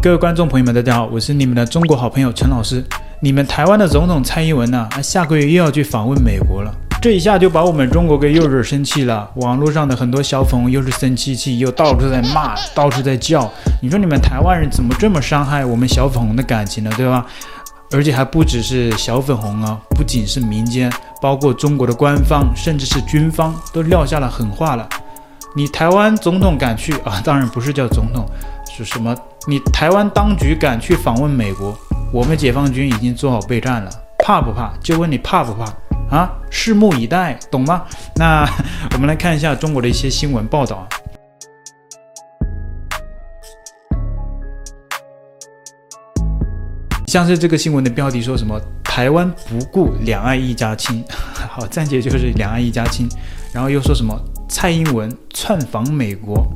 各位观众朋友们，大家好，我是你们的中国好朋友陈老师。你们台湾的总统蔡英文呢、啊，下个月又要去访问美国了，这一下就把我们中国给又惹生气了。网络上的很多小粉红又是生气气，又到处在骂，到处在叫。你说你们台湾人怎么这么伤害我们小粉红的感情呢？对吧？而且还不只是小粉红啊，不仅是民间，包括中国的官方，甚至是军方都撂下了狠话了。你台湾总统敢去啊？当然不是叫总统。是什么？你台湾当局敢去访问美国？我们解放军已经做好备战了，怕不怕？就问你怕不怕啊？拭目以待，懂吗？那我们来看一下中国的一些新闻报道。像是这个新闻的标题说什么？台湾不顾两岸一家亲，好，暂且就是两岸一家亲。然后又说什么？蔡英文窜访美国。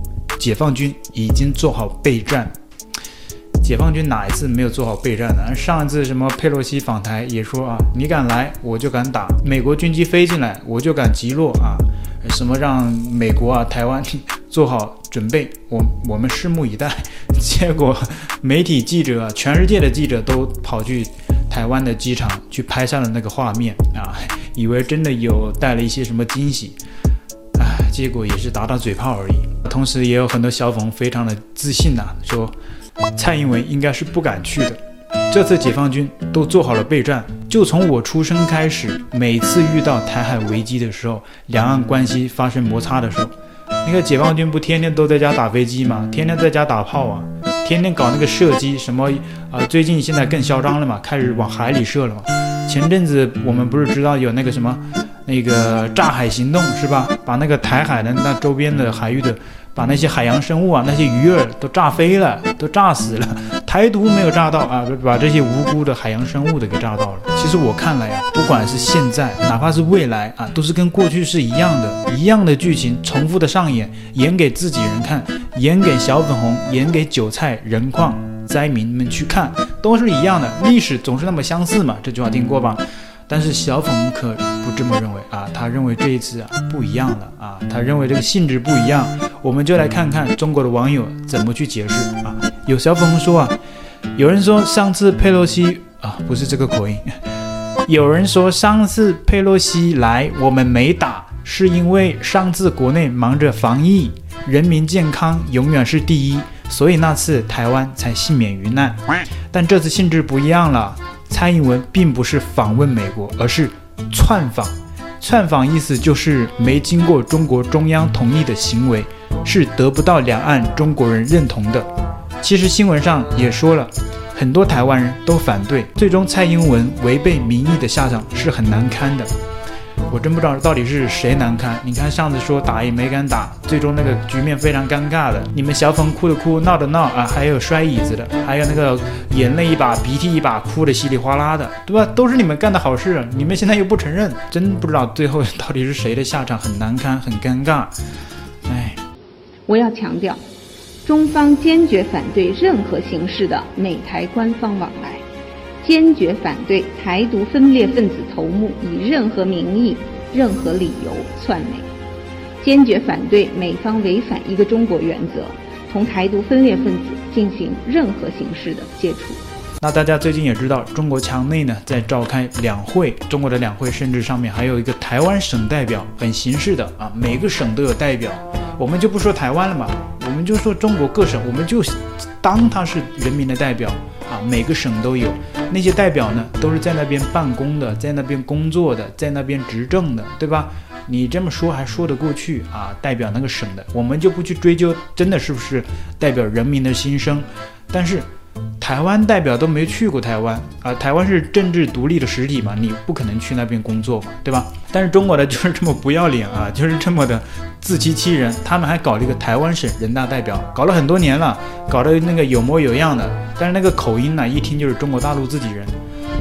解放军已经做好备战。解放军哪一次没有做好备战呢？上一次什么佩洛西访台也说啊，你敢来我就敢打，美国军机飞进来我就敢击落啊，什么让美国啊台湾 做好准备，我我们拭目以待。结果媒体记者，全世界的记者都跑去台湾的机场去拍下了那个画面啊，以为真的有带了一些什么惊喜。唉结果也是打打嘴炮而已，同时也有很多小粉非常的自信呐、说蔡英文应该是不敢去的。这次解放军都做好了备战，就从我出生开始，每次遇到台海危机的时候，两岸关系发生摩擦的时候，那个解放军不天天都在家打飞机吗？天天在家打炮啊，天天搞那个射击什么啊？最近现在更嚣张了嘛，开始往海里射了嘛。前阵子我们不是知道有那个什么？那个炸海行动是吧？把那个台海的那周边的海域的，把那些海洋生物啊，那些鱼儿都炸飞了，都炸死了。台独没有炸到啊，把这些无辜的海洋生物都给炸到了。其实我看来呀，不管是现在，哪怕是未来啊，都是跟过去是一样的，一样的剧情重复的上演，演给自己人看，演给小粉红，演给韭菜、人矿、灾民们去看，都是一样的。历史总是那么相似嘛，这句话听过吧？但是小粉可不这么认为啊，他认为这一次啊不一样了啊，他认为这个性质不一样。我们就来看看中国的网友怎么去解释啊。有小粉说啊，有人说上次佩洛西啊不是这个口音，有人说上次佩洛西来我们没打，是因为上次国内忙着防疫，人民健康永远是第一，所以那次台湾才幸免于难。但这次性质不一样了。蔡英文并不是访问美国，而是窜访。窜访意思就是没经过中国中央同意的行为，是得不到两岸中国人认同的。其实新闻上也说了，很多台湾人都反对，最终蔡英文违背民意的下场是很难堪的。我真不知道到底是谁难堪。你看上次说打也没敢打，最终那个局面非常尴尬的。你们小粉哭的哭，闹的闹啊，还有摔椅子的，还有那个眼泪一把鼻涕一把，哭的稀里哗啦的，对吧？都是你们干的好事，你们现在又不承认，真不知道最后到底是谁的下场很难堪，很尴尬。哎，我要强调，中方坚决反对任何形式的美台官方往来。坚决反对台独分裂分子头目以任何名义、任何理由窜美，坚决反对美方违反一个中国原则，同台独分裂分子进行任何形式的接触。那大家最近也知道，中国墙内呢在召开两会，中国的两会甚至上面还有一个台湾省代表，很形式的啊，每个省都有代表。我们就不说台湾了嘛，我们就说中国各省，我们就当他是人民的代表。啊，每个省都有那些代表呢，都是在那边办公的，在那边工作的，在那边执政的，对吧？你这么说还说得过去啊？代表那个省的，我们就不去追究真的是不是代表人民的心声，但是。台湾代表都没去过台湾啊！台湾是政治独立的实体嘛，你不可能去那边工作，对吧？但是中国的就是这么不要脸啊，就是这么的自欺欺人。他们还搞了一个台湾省人大代表，搞了很多年了，搞得那个有模有样的，但是那个口音呢，一听就是中国大陆自己人。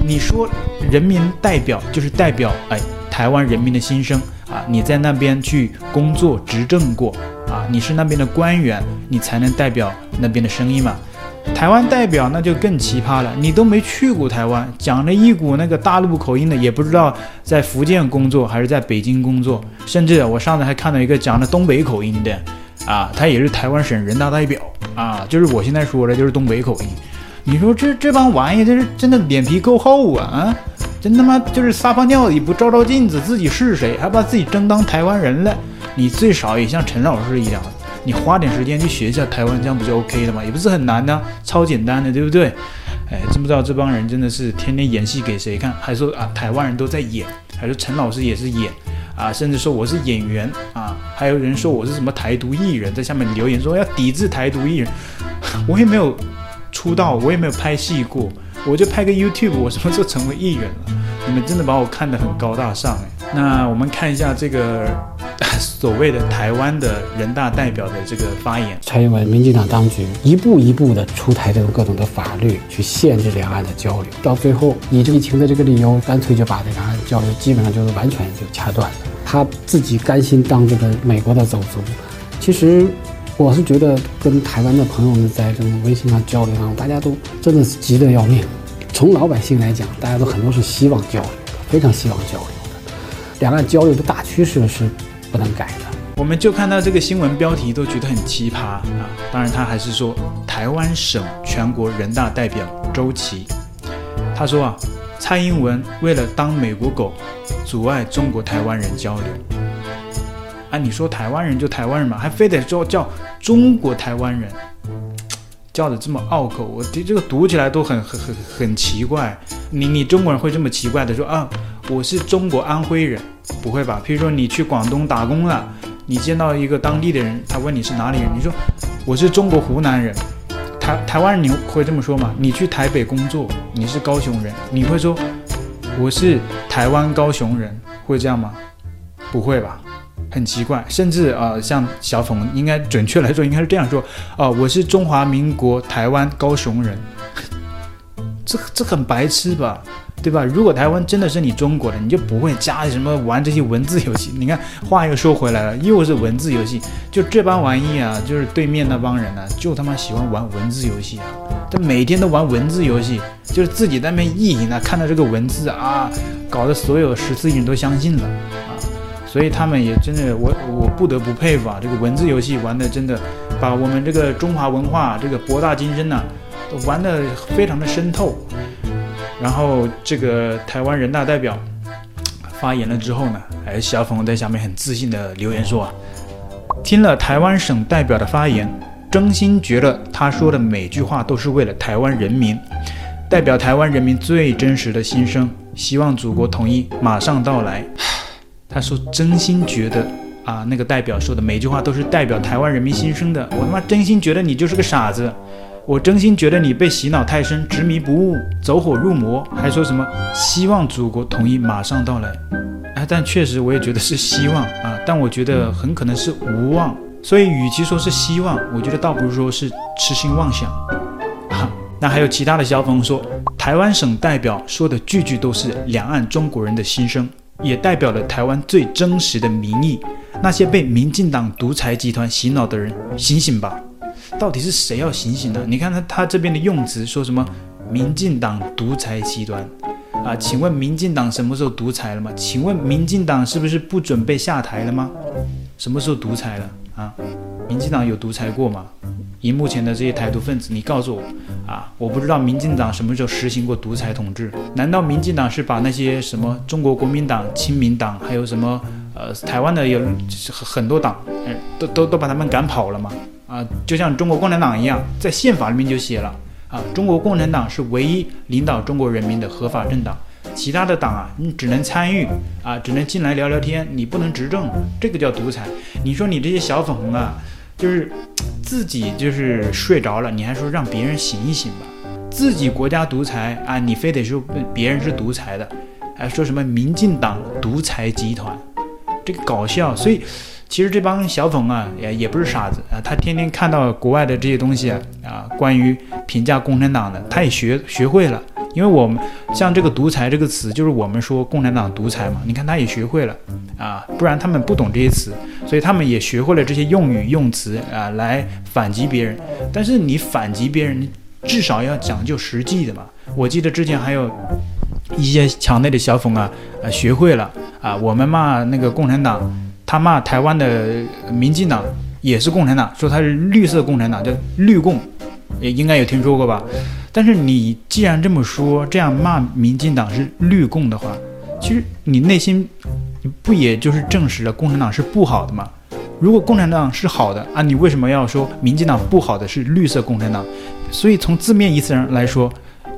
你说人民代表就是代表哎台湾人民的心声啊！你在那边去工作执政过啊，你是那边的官员，你才能代表那边的声音嘛。台湾代表那就更奇葩了，你都没去过台湾，讲着一股那个大陆口音的，也不知道在福建工作还是在北京工作，甚至我上次还看到一个讲的东北口音的，啊，他也是台湾省人大代表啊，就是我现在说的，就是东北口音。你说这这帮玩意，这是真的脸皮够厚啊啊！真他妈就是撒泡尿也不照照镜子，自己是谁，还把自己真当台湾人了。你最少也像陈老师一样，你花点时间去学一下台湾，这样不就 OK 了吗？也不是很难的，超简单的，对不对？哎，真不知道这帮人真的是天天演戏给谁看？还说啊，台湾人都在演，还说陈老师也是演啊，甚至说我是演员啊，还有人说我是什么台独艺人，在下面留言说要抵制台独艺人，我也没有。出道我也没有拍戏过，我就拍个 YouTube，我什么时候成为艺人了？你们真的把我看得很高大上哎。那我们看一下这个 所谓的台湾的人大代表的这个发言。蔡英文民进党当局一步一步的出台这种各种的法律去限制两岸的交流，到最后以这个疫情的这个理由，干脆就把这两岸交流基本上就是完全就掐断了。他自己甘心当这个美国的走卒，其实。我是觉得跟台湾的朋友们在这种微信上交流上，大家都真的是急得要命。从老百姓来讲，大家都很多是希望交流的，非常希望交流的。两岸交流的大趋势是不能改的。我们就看到这个新闻标题都觉得很奇葩啊！当然，他还是说台湾省全国人大代表周琦，他说啊，蔡英文为了当美国狗，阻碍中国台湾人交流。啊，你说台湾人就台湾人嘛，还非得说叫中国台湾人，叫的这么拗口，我这这个读起来都很很很很奇怪。你你中国人会这么奇怪的说啊？我是中国安徽人，不会吧？譬如说你去广东打工了，你见到一个当地的人，他问你是哪里人，你说我是中国湖南人。台台湾人你会这么说吗？你去台北工作，你是高雄人，你会说我是台湾高雄人，会这样吗？不会吧？很奇怪，甚至啊、像小冯应该准确来说应该是这样说：哦、我是中华民国台湾高雄人。这这很白痴吧？对吧？如果台湾真的是你中国的，你就不会加什么玩这些文字游戏。你看话又说回来了，又是文字游戏。就这帮玩意啊，就是对面那帮人呢、就他妈喜欢玩文字游戏啊！他每天都玩文字游戏，就是自己在那边意淫啊，看到这个文字啊，搞得所有十四亿人都相信了啊。所以他们也真的，我我不得不佩服啊！这个文字游戏玩的真的，把我们这个中华文化这个博大精深呐、啊，都玩得非常的深透。然后这个台湾人大代表发言了之后呢，哎，小粉在下面很自信的留言说啊，听了台湾省代表的发言，真心觉得他说的每句话都是为了台湾人民，代表台湾人民最真实的心声，希望祖国统一马上到来。他说：“真心觉得啊，那个代表说的每句话都是代表台湾人民心声的。我他妈真心觉得你就是个傻子，我真心觉得你被洗脑太深，执迷不悟，走火入魔。还说什么希望祖国统一马上到来？哎，但确实我也觉得是希望啊，但我觉得很可能是无望。所以与其说是希望，我觉得倒不如说是痴心妄想。啊，那还有其他的小粉说，台湾省代表说的句句都是两岸中国人的心声。”也代表了台湾最真实的民意。那些被民进党独裁集团洗脑的人，醒醒吧！到底是谁要醒醒呢？你看他他这边的用词说什么？民进党独裁极端啊？请问民进党什么时候独裁了吗？请问民进党是不是不准备下台了吗？什么时候独裁了啊？民进党有独裁过吗？以目前的这些台独分子，你告诉我啊，我不知道民进党什么时候实行过独裁统治？难道民进党是把那些什么中国国民党、亲民党，还有什么呃台湾的有很多党，呃、都都都把他们赶跑了吗？啊，就像中国共产党一样，在宪法里面就写了啊，中国共产党是唯一领导中国人民的合法政党，其他的党啊，你只能参与啊，只能进来聊聊天，你不能执政，这个叫独裁。你说你这些小粉红啊，就是。自己就是睡着了，你还说让别人醒一醒吧？自己国家独裁啊，你非得说别人是独裁的，还说什么民进党独裁集团，这个搞笑。所以其实这帮小粉啊，也也不是傻子啊，他天天看到国外的这些东西啊，啊，关于评价共产党的，他也学学会了。因为我们像这个“独裁”这个词，就是我们说共产党独裁嘛。你看他也学会了啊，不然他们不懂这些词，所以他们也学会了这些用语用词啊，来反击别人。但是你反击别人，你至少要讲究实际的嘛。我记得之前还有一些墙内的小粉啊，啊，学会了啊，我们骂那个共产党，他骂台湾的民进党也是共产党，说他是绿色共产党，叫绿共，也应该有听说过吧？但是你既然这么说，这样骂民进党是绿共的话，其实你内心不也就是证实了共产党是不好的吗？如果共产党是好的啊，你为什么要说民进党不好的是绿色共产党？所以从字面意思上来说，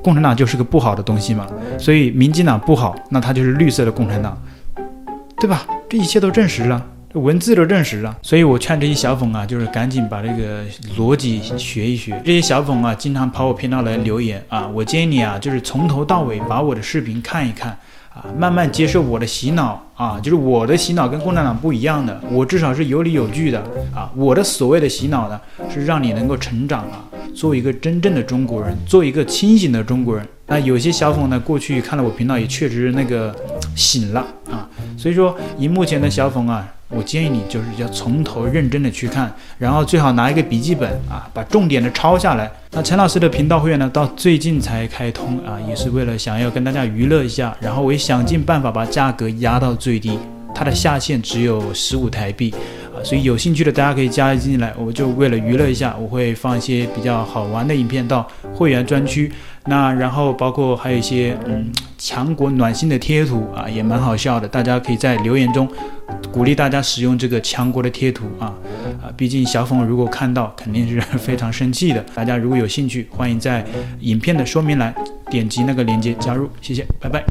共产党就是个不好的东西嘛。所以民进党不好，那它就是绿色的共产党，对吧？这一切都证实了，这文字都证实了。所以我劝这些小粉啊，就是赶紧把这个逻辑学一学。这些小粉啊，经常跑我频道来留言啊，我建议你啊，就是从头到尾把我的视频看一看。啊，慢慢接受我的洗脑啊，就是我的洗脑跟共产党不一样的，我至少是有理有据的啊。我的所谓的洗脑呢，是让你能够成长啊，做一个真正的中国人，做一个清醒的中国人。那有些小粉呢，过去看了我频道也确实那个醒了啊，所以说以目前的小粉啊。我建议你就是要从头认真的去看，然后最好拿一个笔记本啊，把重点的抄下来。那陈老师的频道会员呢，到最近才开通啊，也是为了想要跟大家娱乐一下，然后我也想尽办法把价格压到最低，它的下限只有十五台币，所以有兴趣的大家可以加进来。我就为了娱乐一下，我会放一些比较好玩的影片到会员专区。那然后包括还有一些嗯强国暖心的贴图啊，也蛮好笑的，大家可以在留言中。鼓励大家使用这个强国的贴图啊啊！毕竟小粉如果看到，肯定是非常生气的。大家如果有兴趣，欢迎在影片的说明栏点击那个链接加入。谢谢，拜拜。